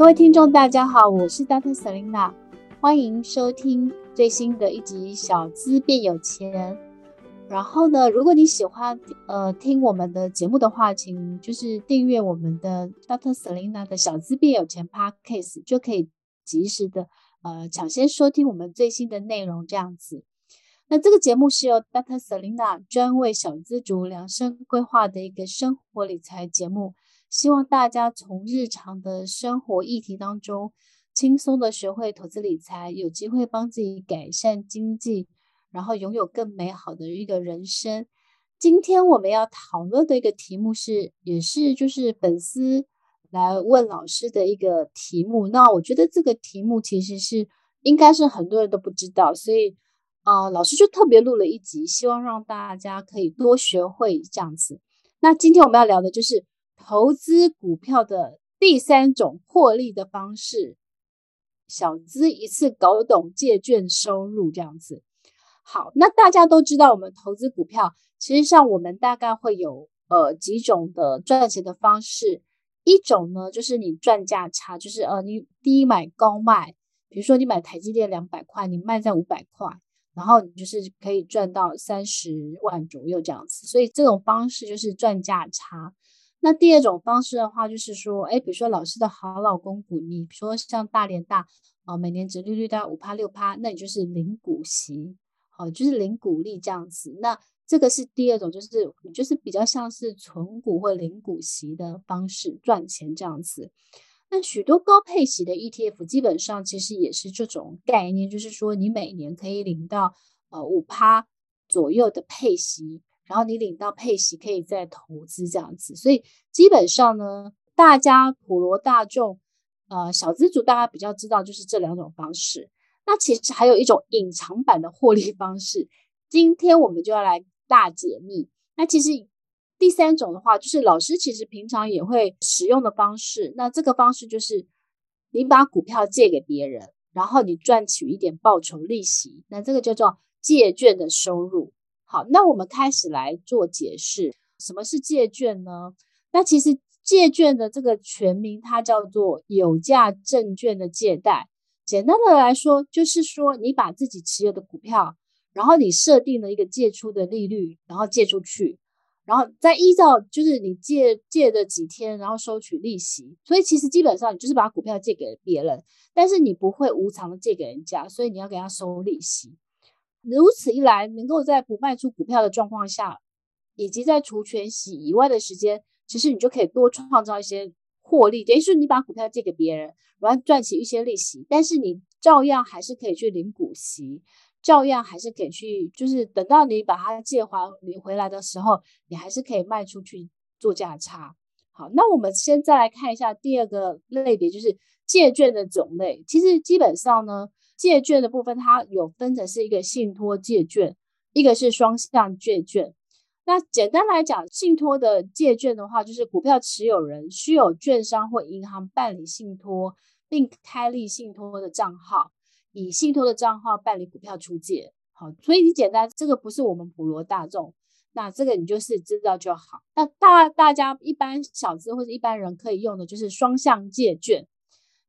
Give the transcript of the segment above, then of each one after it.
各位听众，大家好，我是 Dr. Selina，欢迎收听最新的一集《小资变有钱》。然后呢，如果你喜欢呃听我们的节目的话，请就是订阅我们的 Dr. Selina 的小资变有钱 Podcast，就可以及时的呃抢先收听我们最新的内容。这样子，那这个节目是由 Dr. Selina 专为小资族量身规划的一个生活理财节目，希望大家从日常的生活议题当中轻松的学会投资理财，有机会帮自己改善经济。然后拥有更美好的一个人生。今天我们要讨论的一个题目是，也是就是粉丝来问老师的一个题目。那我觉得这个题目其实是应该是很多人都不知道，所以啊、老师就特别录了一集，希望让大家可以多学会这样子。那今天我们要聊的就是投资股票的第三种获利的方式，小资一次搞懂借券收入这样子。好，那大家都知道，我们投资股票，其实上我们大概会有呃几种的赚钱的方式。一种呢，就是你赚价差，就是呃你低买高卖，比如说你买台积电两百块，你卖在五百块，然后你就是可以赚到三十万左右这样子。所以这种方式就是赚价差。那第二种方式的话，就是说，哎，比如说老师的好老公股，你说像大连大啊、呃，每年殖利率大概五趴六趴，那你就是领股息。哦，就是领股利这样子，那这个是第二种，就是就是比较像是存股或领股息的方式赚钱这样子。那许多高配息的 ETF 基本上其实也是这种概念，就是说你每年可以领到呃五趴左右的配息，然后你领到配息可以再投资这样子。所以基本上呢，大家普罗大众呃小资族大家比较知道就是这两种方式。那其实还有一种隐藏版的获利方式，今天我们就要来大解密。那其实第三种的话，就是老师其实平常也会使用的方式。那这个方式就是你把股票借给别人，然后你赚取一点报酬利息，那这个叫做借券的收入。好，那我们开始来做解释，什么是借券呢？那其实借券的这个全名它叫做有价证券的借贷。简单的来说，就是说你把自己持有的股票，然后你设定了一个借出的利率，然后借出去，然后再依照就是你借借的几天，然后收取利息。所以其实基本上你就是把股票借给别人，但是你不会无偿的借给人家，所以你要给他收利息。如此一来，能够在不卖出股票的状况下，以及在除权息以外的时间，其实你就可以多创造一些。获利等于是你把股票借给别人，然后赚取一些利息，但是你照样还是可以去领股息，照样还是可以去，就是等到你把它借还你回来的时候，你还是可以卖出去做价差。好，那我们先再来看一下第二个类别，就是借券的种类。其实基本上呢，借券的部分它有分成是一个信托借券，一个是双向借券。那简单来讲，信托的借券的话，就是股票持有人需有券商或银行办理信托，并开立信托的账号，以信托的账号办理股票出借。好，所以你简单，这个不是我们普罗大众，那这个你就是知道就好。那大大家一般小资或者一般人可以用的就是双向借券，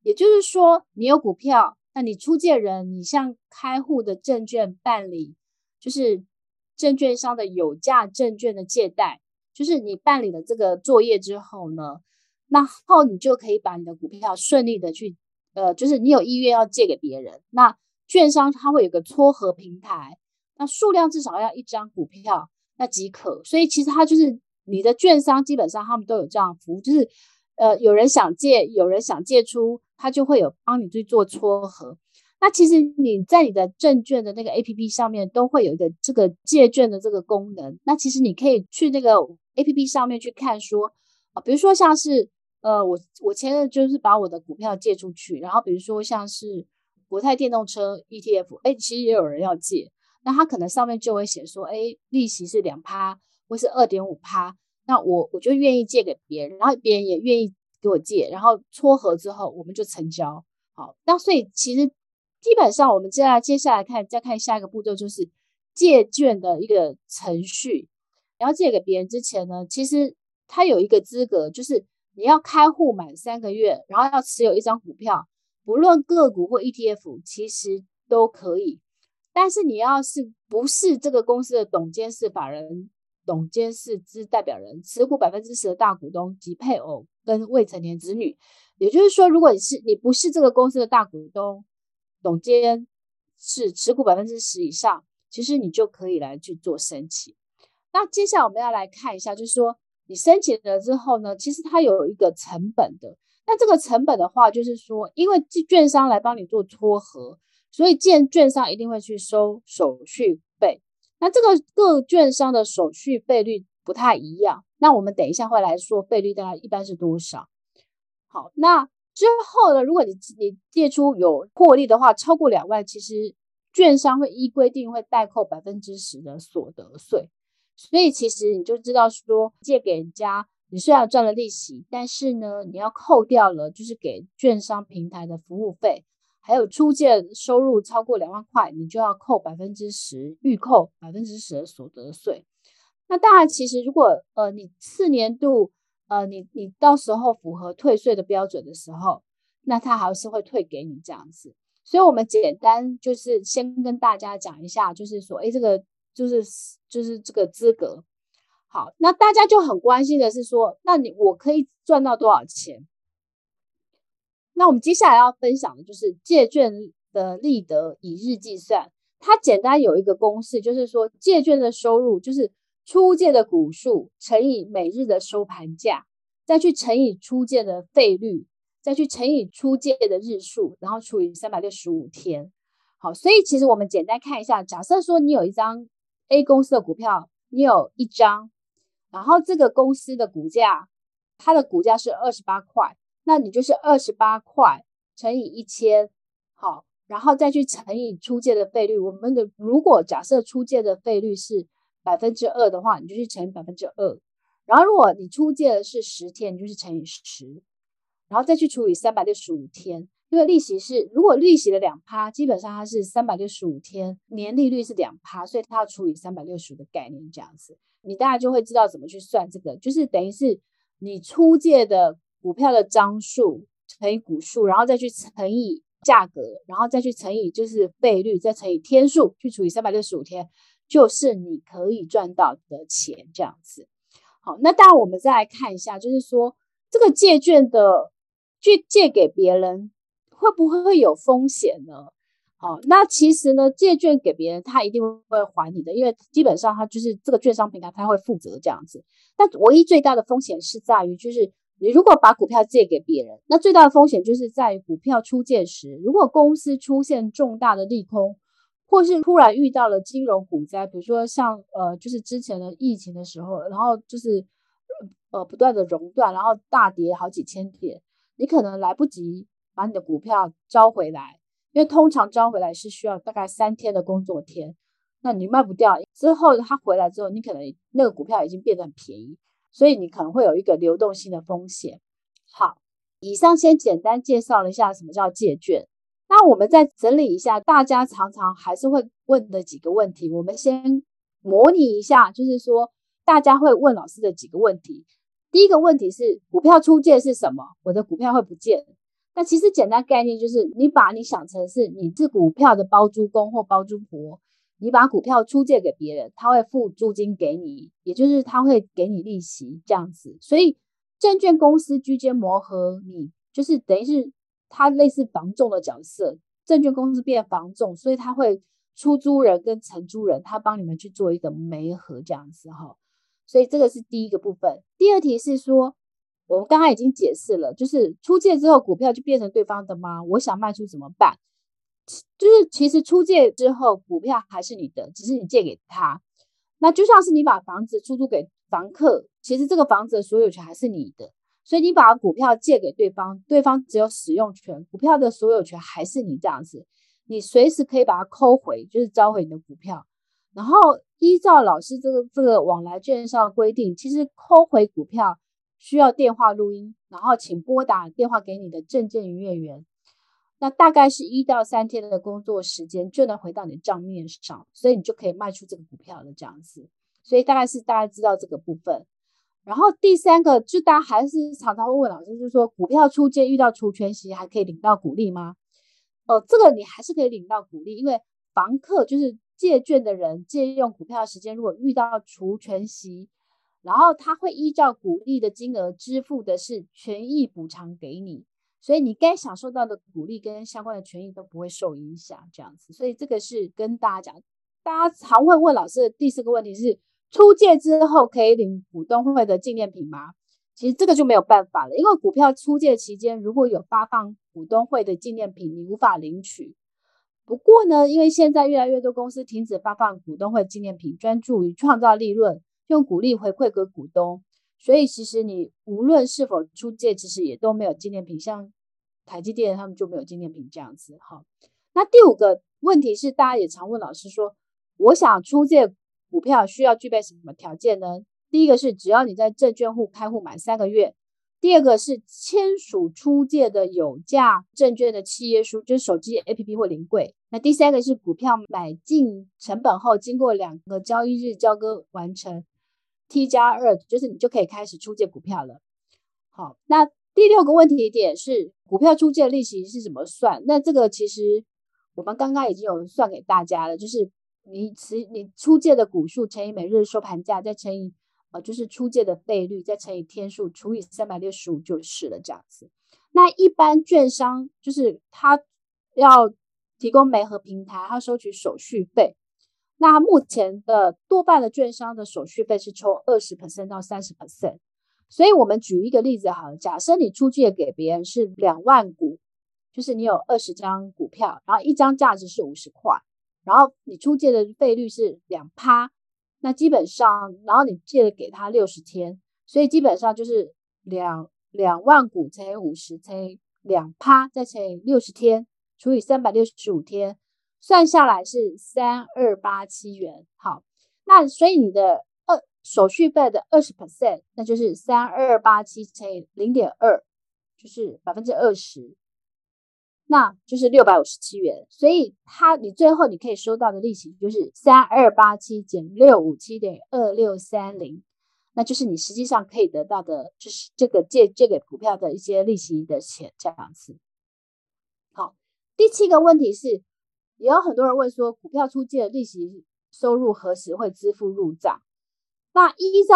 也就是说，你有股票，那你出借人，你向开户的证券办理，就是。证券商的有价证券的借贷，就是你办理了这个作业之后呢，然后你就可以把你的股票顺利的去，呃，就是你有意愿要借给别人，那券商它会有个撮合平台，那数量至少要一张股票，那即可。所以其实它就是你的券商基本上他们都有这样服务，就是呃有人想借，有人想借出，他就会有帮你去做撮合。那其实你在你的证券的那个 APP 上面都会有一个这个借券的这个功能。那其实你可以去那个 APP 上面去看说啊，比如说像是呃，我我前日就是把我的股票借出去，然后比如说像是国泰电动车 ETF，哎，其实也有人要借，那他可能上面就会写说，哎，利息是两趴或是二点五趴，那我我就愿意借给别人，然后别人也愿意给我借，然后撮合之后我们就成交。好，那所以其实。基本上，我们接下来接下来看，再看下一个步骤，就是借券的一个程序。你要借给别人之前呢，其实他有一个资格，就是你要开户满三个月，然后要持有一张股票，不论个股或 ETF，其实都可以。但是你要是不是这个公司的董监事法人、董监事之代表人，持股百分之十的大股东及配偶跟未成年子女，也就是说，如果你是你不是这个公司的大股东，董监事持股百分之十以上，其实你就可以来去做申请。那接下来我们要来看一下，就是说你申请了之后呢，其实它有一个成本的。那这个成本的话，就是说，因为券商来帮你做撮合。所以，建券商一定会去收手续。那这个各券商的手续费率不太一样。那我们等一下会来说费率大概一般是多少。好，那之后呢，如果你你借出有获利的话，超过两万，其实券商会依规定会代扣百分之十的所得税。所以其实你就知道说，借给人家，你虽然赚了利息，但是呢，你要扣掉了就是给券商平台的服务费。还有出借收入超过两万块，你就要扣百分之十，预扣百分之十的所得税。那当然，其实如果呃你次年度呃你你到时候符合退税的标准的时候，那他还是会退给你这样子。所以我们简单就是先跟大家讲一下，就是说，哎，这个就是就是这个资格。好，那大家就很关心的是说，那你我可以赚到多少钱？那我们接下来要分享的就是借券的利得以日计算。它简单有一个公式，就是说借券的收入就是出借的股数乘以每日的收盘价，再去乘以出借的费率，再去乘以出借的日数，然后除以三百六十五天。好，所以其实我们简单看一下，假设说你有一张 A 公司的股票，你有一张，然后这个公司的股价，它的股价是二十八块。那你就是二十八块乘以一千，好，然后再去乘以出借的费率。我们的如果假设出借的费率是百分之二的话，你就去乘以百分之二。然后如果你出借的是十天，你就是乘以十，然后再去除以三百六十五天。因为利息是如果利息的两趴，基本上它是三百六十五天，年利率是两趴，所以它要除以三百六十五的概念这样子，你大家就会知道怎么去算这个，就是等于是你出借的。股票的张数乘以股数，然后再去乘以价格，然后再去乘以就是费率，再乘以天数，去除以三百六十五天，就是你可以赚到的钱这样子。好，那当然我们再来看一下，就是说这个借券的去借给别人会不会有风险呢？好，那其实呢，借券给别人他一定会还你的，因为基本上他就是这个券商平台他会负责这样子。但唯一最大的风险是在于就是。你如果把股票借给别人，那最大的风险就是在股票出借时，如果公司出现重大的利空，或是突然遇到了金融股灾，比如说像呃，就是之前的疫情的时候，然后就是呃不断的熔断，然后大跌好几千点，你可能来不及把你的股票招回来，因为通常招回来是需要大概三天的工作天，那你卖不掉之后，它回来之后，你可能那个股票已经变得很便宜。所以你可能会有一个流动性的风险。好，以上先简单介绍了一下什么叫借券。那我们再整理一下大家常常还是会问的几个问题。我们先模拟一下，就是说大家会问老师的几个问题。第一个问题是股票出借是什么？我的股票会不见？那其实简单概念就是你把你想成是你是股票的包租公或包租婆。你把股票出借给别人，他会付租金给你，也就是他会给你利息这样子。所以证券公司居间磨合你，就是等于是他类似房仲的角色，证券公司变房仲，所以他会出租人跟承租人，他帮你们去做一个媒合这样子哈。所以这个是第一个部分。第二题是说，我们刚刚已经解释了，就是出借之后股票就变成对方的吗？我想卖出怎么办？就是其实出借之后，股票还是你的，只是你借给他。那就像是你把房子出租给房客，其实这个房子的所有权还是你的。所以你把股票借给对方，对方只有使用权，股票的所有权还是你这样子。你随时可以把它扣回，就是召回你的股票。然后依照老师这个这个往来券商规定，其实扣回股票需要电话录音，然后请拨打电话给你的证券营业员。那大概是一到三天的工作时间就能回到你的账面上，所以你就可以卖出这个股票了，这样子。所以大概是大家知道这个部分。然后第三个，就大家还是常常会问老师，就是说股票出借遇到除权息还可以领到股利吗？哦，这个你还是可以领到股利，因为房客就是借券的人借用股票的时间，如果遇到除权息，然后他会依照股利的金额支付的是权益补偿给你，所以你该享受到的股利跟相关的权益都不会受影响，这样子。所以这个是跟大家讲，大家常会问老师的第四个问题是，出借之后可以领股东会的纪念品吗？其实这个就没有办法了，因为股票出借期间如果有发放股东会的纪念品，你无法领取。不过呢，因为现在越来越多公司停止发放股东会纪念品，专注于创造利润，用股利回馈给股东，所以其实你无论是否出借，其实也都没有纪念品。像台积电他们就没有纪念品这样子。哈，那第五个问题是，大家也常问老师说，我想出借股票需要具备什么条件呢？第一个是只要你在证券户开户满三个月，第二个是签署出借的有价证券的契约书，就是手机 APP 或临柜。那第三个是股票买进成本后，经过两个交易日交割完成 T 加二，就是你就可以开始出借股票了。好，那第六个问题点是股票出借利息是怎么算？那这个其实我们刚刚已经有算给大家了，就是你持你出借的股数乘以每日收盘价，再乘以。呃，就是出借的费率再乘以天数除以三百六十五就是了，这样子。那一般券商就是他要提供媒合平台，他收取手续费。那目前的多半的券商的手续费是抽二十 percent 到三十 percent。所以我们举一个例子好了，假设你出借给别人是两万股，就是你有二十张股票，然后一张价值是五十块，然后你出借的费率是两趴。那基本上，然后你借了给他六十天，所以基本上就是两两万股乘以五十乘以两趴，再乘以六十天，除以三百六十五天，算下来是三二八七元。好，那所以你的二手续费的二十 percent，那就是三二八七乘以零点二，就是百分之二十。那就是六百五十七元，所以它你最后你可以收到的利息就是三二八七减六五七点二六三零，那就是你实际上可以得到的，就是这个借借给股票的一些利息的钱这样子。好，第七个问题是，也有很多人问说，股票出借的利息收入何时会支付入账？那依照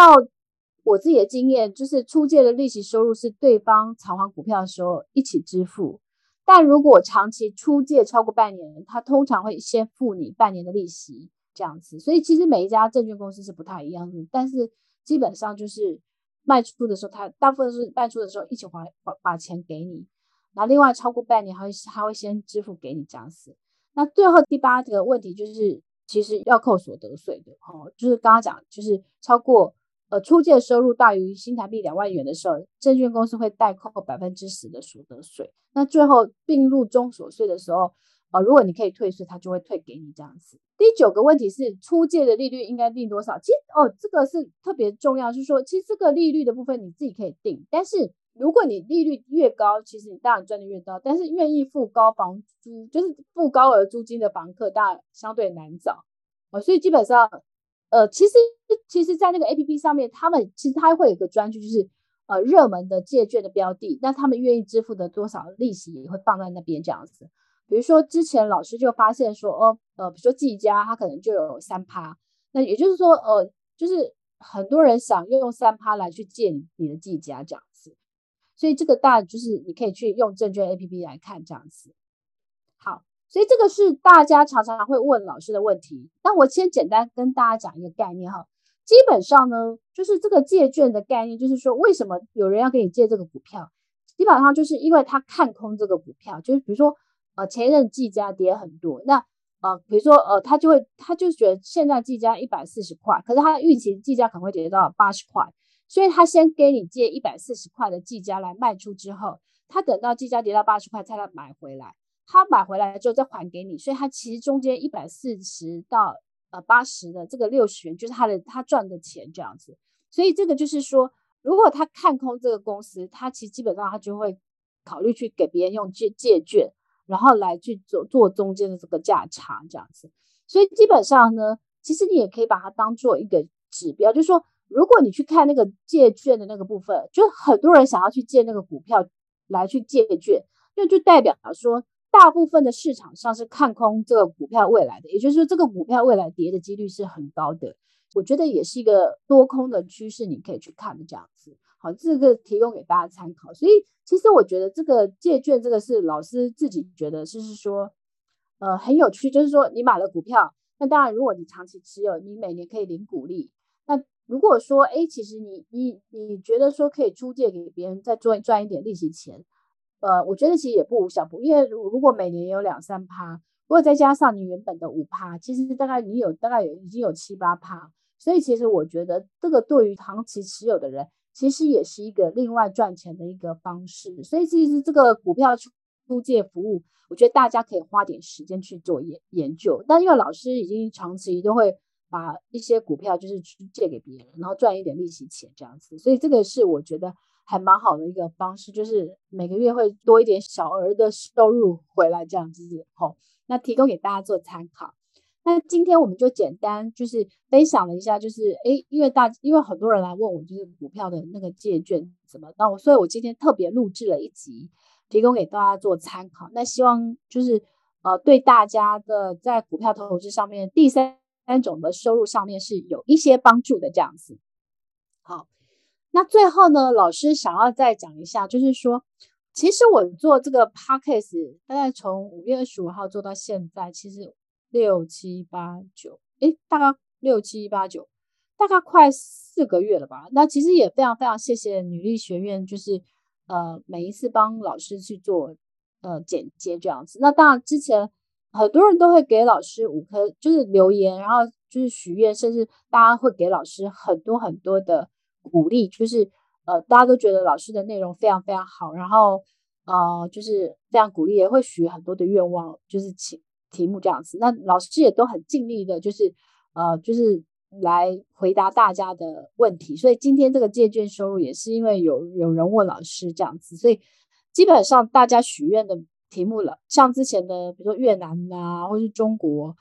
我自己的经验，就是出借的利息收入是对方偿还股票的时候一起支付。但如果长期出借超过半年，他通常会先付你半年的利息，这样子。所以其实每一家证券公司是不太一样的，但是基本上就是卖出的时候，他大部分是卖出的时候一起还把把钱给你，然后另外超过半年，还会还会先支付给你这样子。那最后第八个问题就是，其实要扣所得税的哦，就是刚刚讲，就是超过。呃，出借收入大于新台币两万元的时候，证券公司会代扣百分之十的所得税。那最后并入中所税的时候，呃，如果你可以退税，它就会退给你这样子。第九个问题是，出借的利率应该定多少？其实哦，这个是特别重要，就是说，其实这个利率的部分你自己可以定，但是如果你利率越高，其实你当然赚的越高。但是愿意付高房租，就是付高额租金的房客，当然相对难找。哦，所以基本上。呃，其实其实，在那个 APP 上面，他们其实它会有一个专区，就是呃热门的借券的标的，那他们愿意支付的多少利息也会放在那边这样子。比如说之前老师就发现说，哦呃，比如说自己家，他可能就有三趴，那也就是说，呃，就是很多人想用三趴来去借你的自己家这样，所以这个大就是你可以去用证券 APP 来看这样子。好。所以这个是大家常常会问老师的问题。那我先简单跟大家讲一个概念哈。基本上呢，就是这个借券的概念，就是说为什么有人要给你借这个股票？基本上就是因为他看空这个股票，就是比如说呃前一阵技嘉跌很多，那呃比如说呃他就会他就觉得现在计价一百四十块，可是他预期计价可能会跌到八十块，所以他先给你借一百四十块的计价来卖出之后，他等到计价跌到八十块才来买回来。他买回来之后再还给你，所以他其实中间一百四十到呃八十的这个六十元就是他的他赚的钱这样子，所以这个就是说，如果他看空这个公司，他其实基本上他就会考虑去给别人用借借券，然后来去做做中间的这个价差这样子，所以基本上呢，其实你也可以把它当做一个指标，就是说如果你去看那个借券的那个部分，就很多人想要去借那个股票来去借券，那就代表了说大部分的市场上是看空这个股票未来的，也就是说这个股票未来跌的几率是很高的。我觉得也是一个多空的趋势，你可以去看的这样子。好，这个提供给大家参考。所以其实我觉得这个借券这个是老师自己觉得就是说，呃，很有趣，就是说你买了股票，那当然如果你长期持有，你每年可以领股利，如果说，哎，其实你你你觉得说可以出借给别人，再赚赚一点利息钱，呃，我觉得其实也不无小补，因为如如果每年有两三趴，如果再加上你原本的五趴，其实大概你有大概有已经有七八趴，所以其实我觉得这个对于长期持有的人，其实也是一个另外赚钱的一个方式。所以其实这个股票出出借服务，我觉得大家可以花点时间去做研研究。但因为老师已经长期都会。把一些股票就是去借给别人，然后赚一点利息钱这样子，所以这个是我觉得还蛮好的一个方式，就是每个月会多一点小额的收入回来这样子。好，那提供给大家做参考。那今天我们就简单就是分享了一下，就是诶，因为大因为很多人来问我，就是股票的那个借券怎么，那我所以我今天特别录制了一集，提供给大家做参考。那希望就是呃对大家的在股票投资上面第三。三种的收入上面是有一些帮助的，这样子。好，那最后呢，老师想要再讲一下，就是说，其实我做这个 podcast 大概从五月二十五号做到现在，其实六七八九，诶，大概六七八九，大概快四个月了吧。那其实也非常非常谢谢女力学院，就是呃每一次帮老师去做呃剪接这样子。那当然之前。很多人都会给老师五颗，就是留言，然后就是许愿，甚至大家会给老师很多很多的鼓励，就是呃，大家都觉得老师的内容非常非常好，然后呃，就是非常鼓励，也会许很多的愿望，就是请题目这样子。那老师也都很尽力的，就是呃，就是来回答大家的问题。所以今天这个借券收入也是因为有有人问老师这样子，所以基本上大家许愿的。题目了，像之前的，比如说越南啊，或是中国，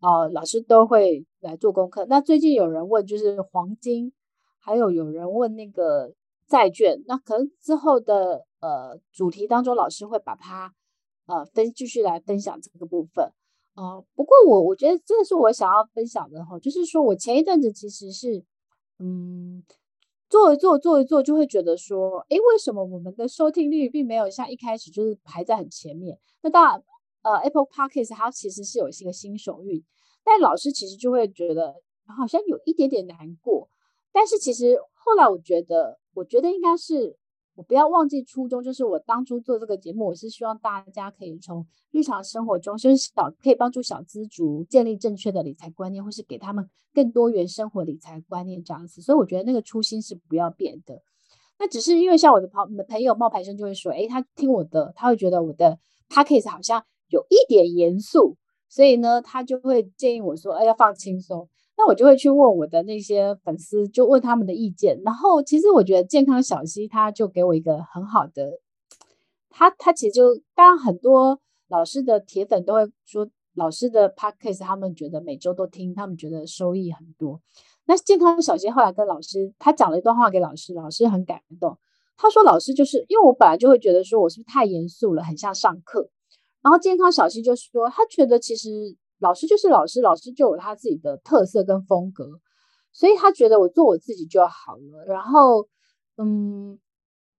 呃，老师都会来做功课。那最近有人问，就是黄金，还有有人问那个债券，那可能之后的呃主题当中，老师会把它呃分继续来分享这个部分。呃，不过我我觉得这是我想要分享的哈，就是说我前一阵子其实是嗯。做一做，做一做，就会觉得说，诶，为什么我们的收听率并没有像一开始就是排在很前面？那当然，呃，Apple Podcast 它其实是有一个新手运，但老师其实就会觉得好像有一点点难过。但是其实后来我觉得，我觉得应该是。我不要忘记初衷，就是我当初做这个节目，我是希望大家可以从日常生活中，就是小可以帮助小资族建立正确的理财观念，或是给他们更多元生活理财观念这样子。所以我觉得那个初心是不要变的。那只是因为像我的朋朋友冒牌生就会说，诶，他听我的，他会觉得我的 podcast 好像有一点严肃，所以呢，他就会建议我说，诶，要放轻松。那我就会去问我的那些粉丝，就问他们的意见。然后其实我觉得健康小溪他就给我一个很好的，他他其实就当然很多老师的铁粉都会说，老师的 podcast 他们觉得每周都听，他们觉得收益很多。那健康小溪后来跟老师他讲了一段话给老师，老师很感动。他说老师就是因为我本来就会觉得说我是不是太严肃了，很像上课。然后健康小溪就说他觉得其实。老师就是老师，老师就有他自己的特色跟风格，所以他觉得我做我自己就好了。然后，嗯，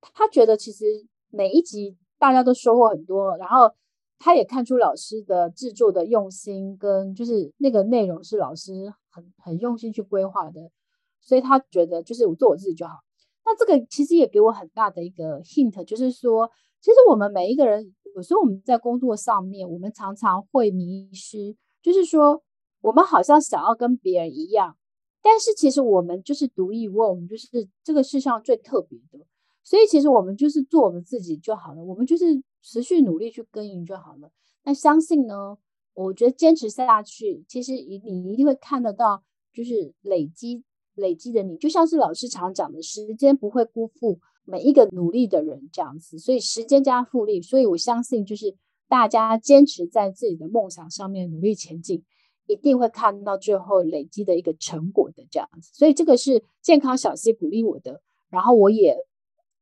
他觉得其实每一集大家都收获很多，然后他也看出老师的制作的用心跟就是那个内容是老师很很用心去规划的，所以他觉得就是我做我自己就好。那这个其实也给我很大的一个 hint，就是说，其实我们每一个人有时候我们在工作上面，我们常常会迷失。就是说，我们好像想要跟别人一样，但是其实我们就是独一无二，我们就是这个世上最特别的。所以其实我们就是做我们自己就好了，我们就是持续努力去耕耘就好了。那相信呢，我觉得坚持下去，其实你你一定会看得到，就是累积累积的你，就像是老师常讲的，时间不会辜负每一个努力的人这样子。所以时间加复利，所以我相信就是。大家坚持在自己的梦想上面努力前进，一定会看到最后累积的一个成果的这样子。所以这个是健康小 C 鼓励我的，然后我也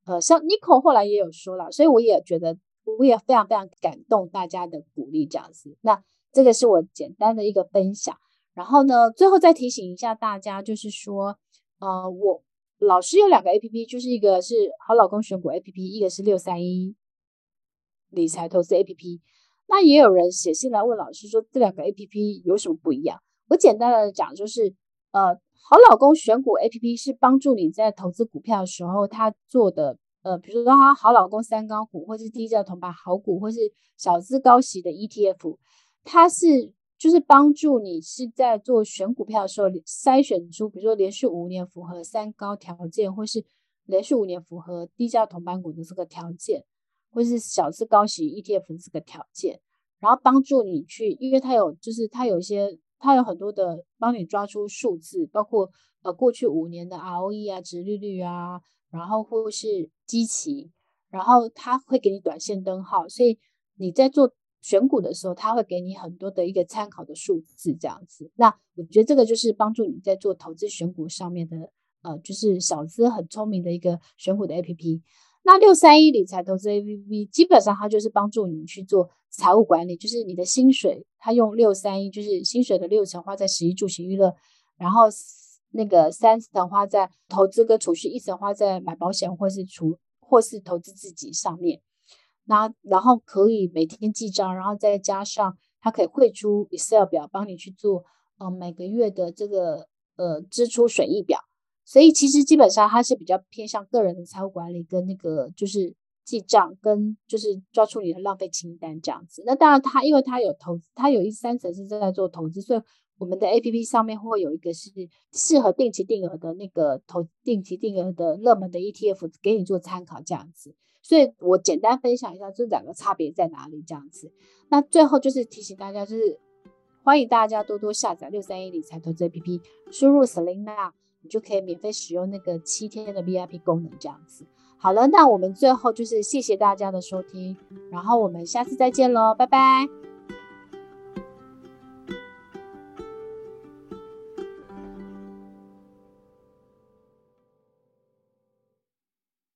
呃，像 Nico 后来也有说了，所以我也觉得我也非常非常感动大家的鼓励这样子。那这个是我简单的一个分享。然后呢，最后再提醒一下大家，就是说，呃，我老师有两个 APP，就是一个是好老公选股 APP，一个是六三一理财投资 APP。那也有人写信来问老师说，这两个 APP 有什么不一样？我简单的讲，就是，呃，好老公选股 APP 是帮助你在投资股票的时候，他做的，呃，比如说他好老公三高股，或是低价铜板好股，或是小资高息的 ETF，它是。就是帮助你是在做选股票的时候筛选出，比如说连续五年符合三高条件，或是连续五年符合低价铜板股的这个条件，或是小资高息 ETF 这个条件，然后帮助你去，因为它有就是它有一些它有很多的帮你抓出数字，包括呃过去五年的 ROE 啊、值利率啊，然后或是基期，然后它会给你短线灯号，所以你在做。选股的时候，他会给你很多的一个参考的数字，这样子。那我觉得这个就是帮助你在做投资选股上面的，呃，就是小资很聪明的一个选股的 APP。那六三一理财投资 APP 基本上它就是帮助你去做财务管理，就是你的薪水，它用六三一，就是薪水的六成花在十一住行娱乐，然后那个三成花在投资跟储蓄，一成花在买保险或是储或是投资自己上面。那然后可以每天记账，然后再加上它可以汇出 Excel 表，帮你去做呃每个月的这个呃支出损益表。所以其实基本上它是比较偏向个人的财务管理跟那个就是记账跟就是抓出你的浪费清单这样子。那当然它因为它有投，它有一三层是正在做投资，所以我们的 APP 上面会有一个是适合定期定额的那个投定期定额的热门的 ETF 给你做参考这样子。所以我简单分享一下这两个差别在哪里，这样子。那最后就是提醒大家，就是欢迎大家多多下载六三一理财投资 APP，输入 Selina，你就可以免费使用那个七天的 VIP 功能，这样子。好了，那我们最后就是谢谢大家的收听，然后我们下次再见喽，拜拜。